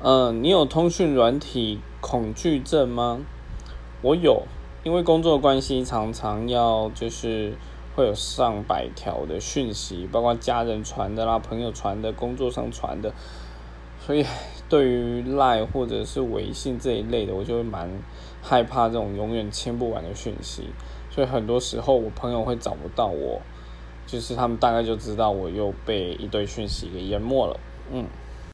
嗯，你有通讯软体恐惧症吗？我有，因为工作关系，常常要就是会有上百条的讯息，包括家人传的啦、朋友传的、工作上传的，所以对于赖或者是微信这一类的，我就会蛮害怕这种永远签不完的讯息，所以很多时候我朋友会找不到我，就是他们大概就知道我又被一堆讯息给淹没了，嗯。